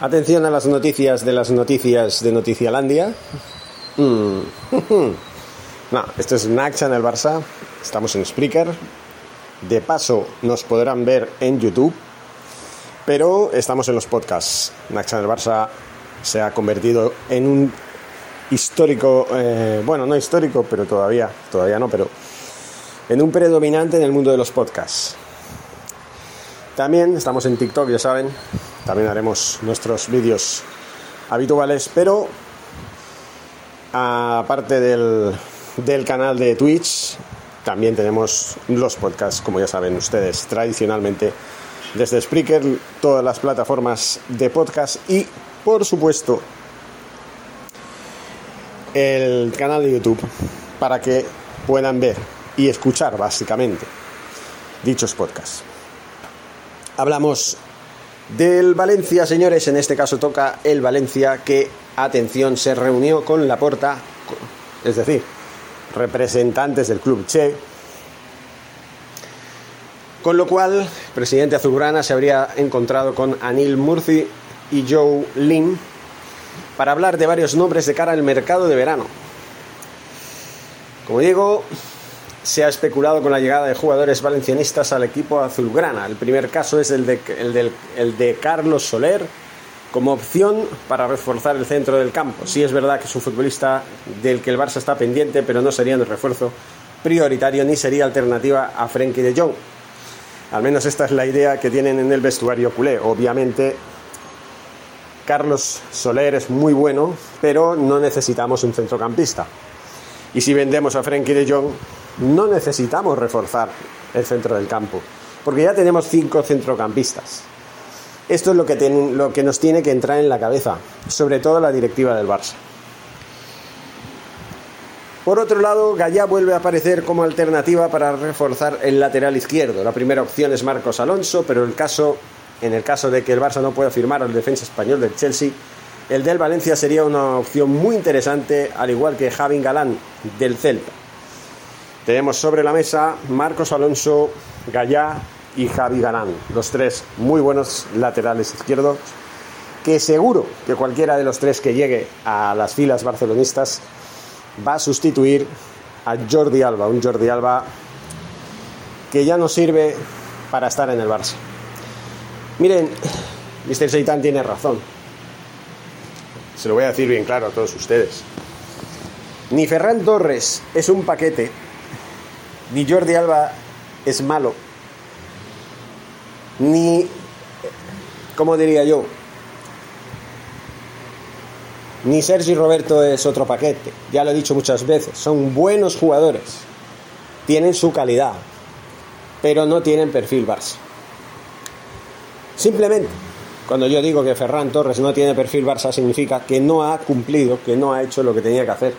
Atención a las noticias de las noticias de Noticialandia. Mm. No, esto es Naxa en el Barça. Estamos en Spreaker. De paso, nos podrán ver en YouTube. Pero estamos en los podcasts. Naxa en el Barça se ha convertido en un histórico, eh, bueno, no histórico, pero todavía, todavía no, pero en un predominante en el mundo de los podcasts. También estamos en TikTok, ya saben, también haremos nuestros vídeos habituales, pero aparte del, del canal de Twitch, también tenemos los podcasts, como ya saben ustedes, tradicionalmente desde Spreaker, todas las plataformas de podcast y, por supuesto, el canal de YouTube para que puedan ver y escuchar básicamente dichos podcasts. Hablamos del Valencia, señores, en este caso toca el Valencia que, atención, se reunió con la porta, es decir, representantes del club Che, con lo cual presidente azulgrana se habría encontrado con Anil Murci y Joe Lin para hablar de varios nombres de cara al mercado de verano. Como digo, se ha especulado con la llegada de jugadores valencianistas al equipo azulgrana. El primer caso es el de, el de Carlos Soler como opción para reforzar el centro del campo. Sí es verdad que es un futbolista del que el Barça está pendiente, pero no sería un refuerzo prioritario ni sería alternativa a Frenkie de Jong. Al menos esta es la idea que tienen en el vestuario culé. Obviamente Carlos Soler es muy bueno, pero no necesitamos un centrocampista. Y si vendemos a Frenkie de Jong, no necesitamos reforzar el centro del campo, porque ya tenemos cinco centrocampistas. Esto es lo que, nos tiene que entrar en la cabeza, sobre todo la directiva del Barça. Por otro lado, Gallá vuelve a aparecer como alternativa para reforzar el lateral izquierdo. La primera opción es Marcos Alonso, pero el caso, en el caso de que el Barça no pueda firmar al defensa español del Chelsea, el del Valencia sería una opción muy interesante, al igual que Javi Galán del Celta. Tenemos sobre la mesa Marcos Alonso, Gallá y Javi Galán, los tres muy buenos laterales izquierdos, que seguro que cualquiera de los tres que llegue a las filas barcelonistas va a sustituir a Jordi Alba, un Jordi Alba que ya no sirve para estar en el Barça. Miren, Mr. Seitan tiene razón. Se lo voy a decir bien claro a todos ustedes. Ni Ferran Torres es un paquete, ni Jordi Alba es malo, ni, ¿cómo diría yo? Ni Sergi Roberto es otro paquete, ya lo he dicho muchas veces, son buenos jugadores, tienen su calidad, pero no tienen perfil Barça. Simplemente, cuando yo digo que Ferran Torres no tiene perfil Barça, significa que no ha cumplido, que no ha hecho lo que tenía que hacer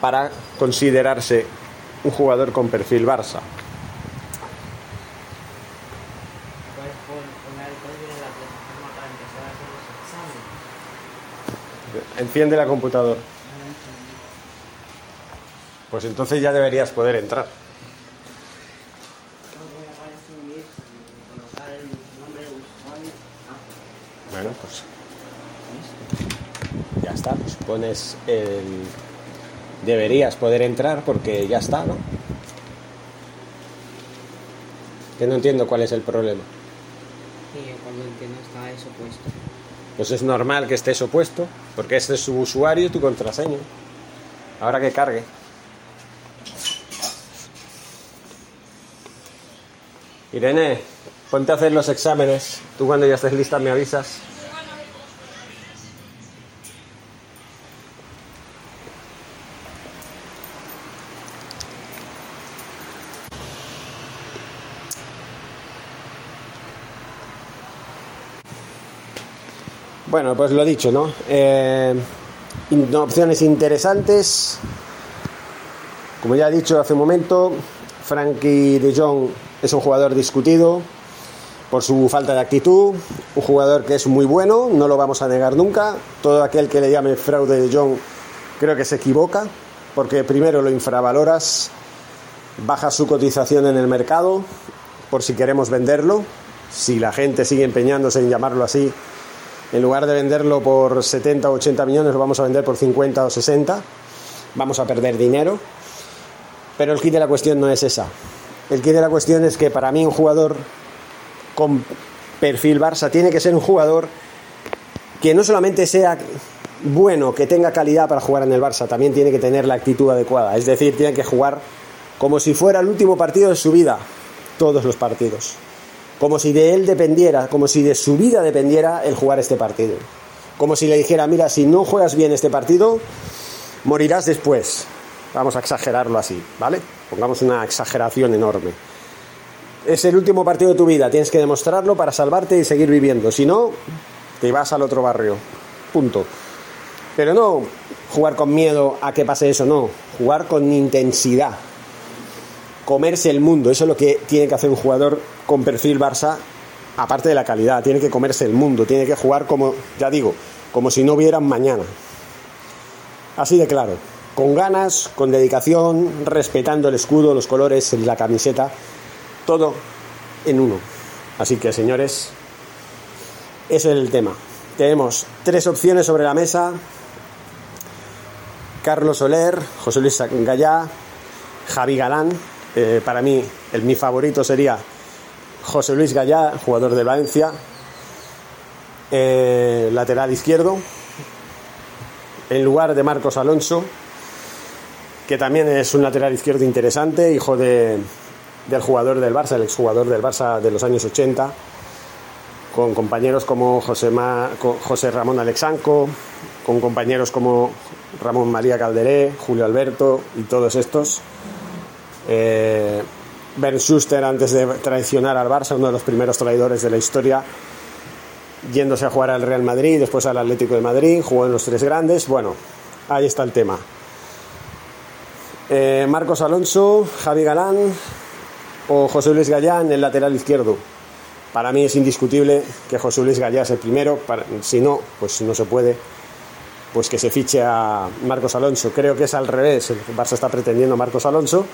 para considerarse un jugador con perfil Barça. Enciende la computadora. Pues entonces ya deberías poder entrar. Bueno, pues ya está. Pues pones el... Deberías poder entrar porque ya está, ¿no? Que no entiendo cuál es el problema. sí, cuando el que no está eso puesto. Pues es normal que estés opuesto, porque este es su usuario y tu contraseña. Ahora que cargue. Irene, ponte a hacer los exámenes. Tú cuando ya estés lista me avisas. Bueno, pues lo dicho, ¿no? Eh, in- opciones interesantes. Como ya he dicho hace un momento, Frankie de Jong es un jugador discutido por su falta de actitud, un jugador que es muy bueno, no lo vamos a negar nunca. Todo aquel que le llame fraude de Jong creo que se equivoca, porque primero lo infravaloras, baja su cotización en el mercado por si queremos venderlo, si la gente sigue empeñándose en llamarlo así, en lugar de venderlo por 70 o 80 millones, lo vamos a vender por 50 o 60. Vamos a perder dinero. Pero el kit de la cuestión no es esa. El kit de la cuestión es que para mí un jugador con perfil Barça tiene que ser un jugador que no solamente sea bueno, que tenga calidad para jugar en el Barça, también tiene que tener la actitud adecuada. Es decir, tiene que jugar como si fuera el último partido de su vida, todos los partidos como si de él dependiera, como si de su vida dependiera el jugar este partido. Como si le dijera, mira, si no juegas bien este partido, morirás después. Vamos a exagerarlo así, ¿vale? Pongamos una exageración enorme. Es el último partido de tu vida, tienes que demostrarlo para salvarte y seguir viviendo. Si no, te vas al otro barrio. Punto. Pero no jugar con miedo a que pase eso, no. Jugar con intensidad comerse el mundo. Eso es lo que tiene que hacer un jugador con perfil Barça, aparte de la calidad. Tiene que comerse el mundo, tiene que jugar como, ya digo, como si no hubieran mañana. Así de claro. Con ganas, con dedicación, respetando el escudo, los colores, la camiseta, todo en uno. Así que, señores, ese es el tema. Tenemos tres opciones sobre la mesa. Carlos Soler, José Luis Gallá, Javi Galán, eh, para mí, el, mi favorito sería José Luis Gallá, jugador de Valencia, eh, lateral izquierdo, en lugar de Marcos Alonso, que también es un lateral izquierdo interesante, hijo de, del jugador del Barça, el exjugador del Barça de los años 80, con compañeros como José, José Ramón Alexanco, con compañeros como Ramón María Calderé, Julio Alberto y todos estos. Eh, ben Schuster antes de traicionar al Barça, uno de los primeros traidores de la historia, yéndose a jugar al Real Madrid, después al Atlético de Madrid, jugó en los tres grandes. Bueno, ahí está el tema. Eh, Marcos Alonso, Javi Galán o José Luis Gallá en el lateral izquierdo. Para mí es indiscutible que José Luis Gallá es el primero, si no, pues no se puede pues que se fiche a Marcos Alonso. Creo que es al revés, el Barça está pretendiendo a Marcos Alonso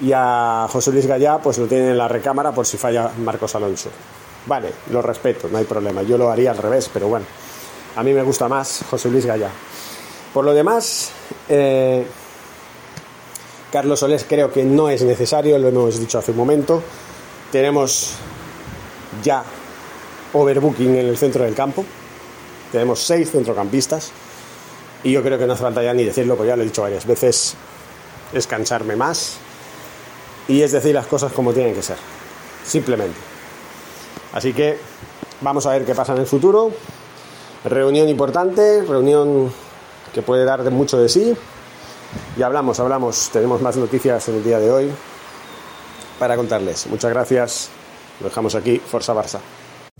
y a José Luis Gallá pues lo tienen en la recámara por si falla Marcos Alonso. Vale, lo respeto, no hay problema. Yo lo haría al revés, pero bueno, a mí me gusta más José Luis Gallá. Por lo demás, eh, Carlos Solés creo que no es necesario, lo hemos dicho hace un momento. Tenemos ya overbooking en el centro del campo. Tenemos seis centrocampistas y yo creo que no hace falta ya ni decirlo, porque ya lo he dicho varias veces, es cansarme más y es decir las cosas como tienen que ser, simplemente. Así que vamos a ver qué pasa en el futuro. Reunión importante, reunión que puede dar mucho de sí. Y hablamos, hablamos, tenemos más noticias en el día de hoy para contarles. Muchas gracias, lo dejamos aquí, Forza Barça.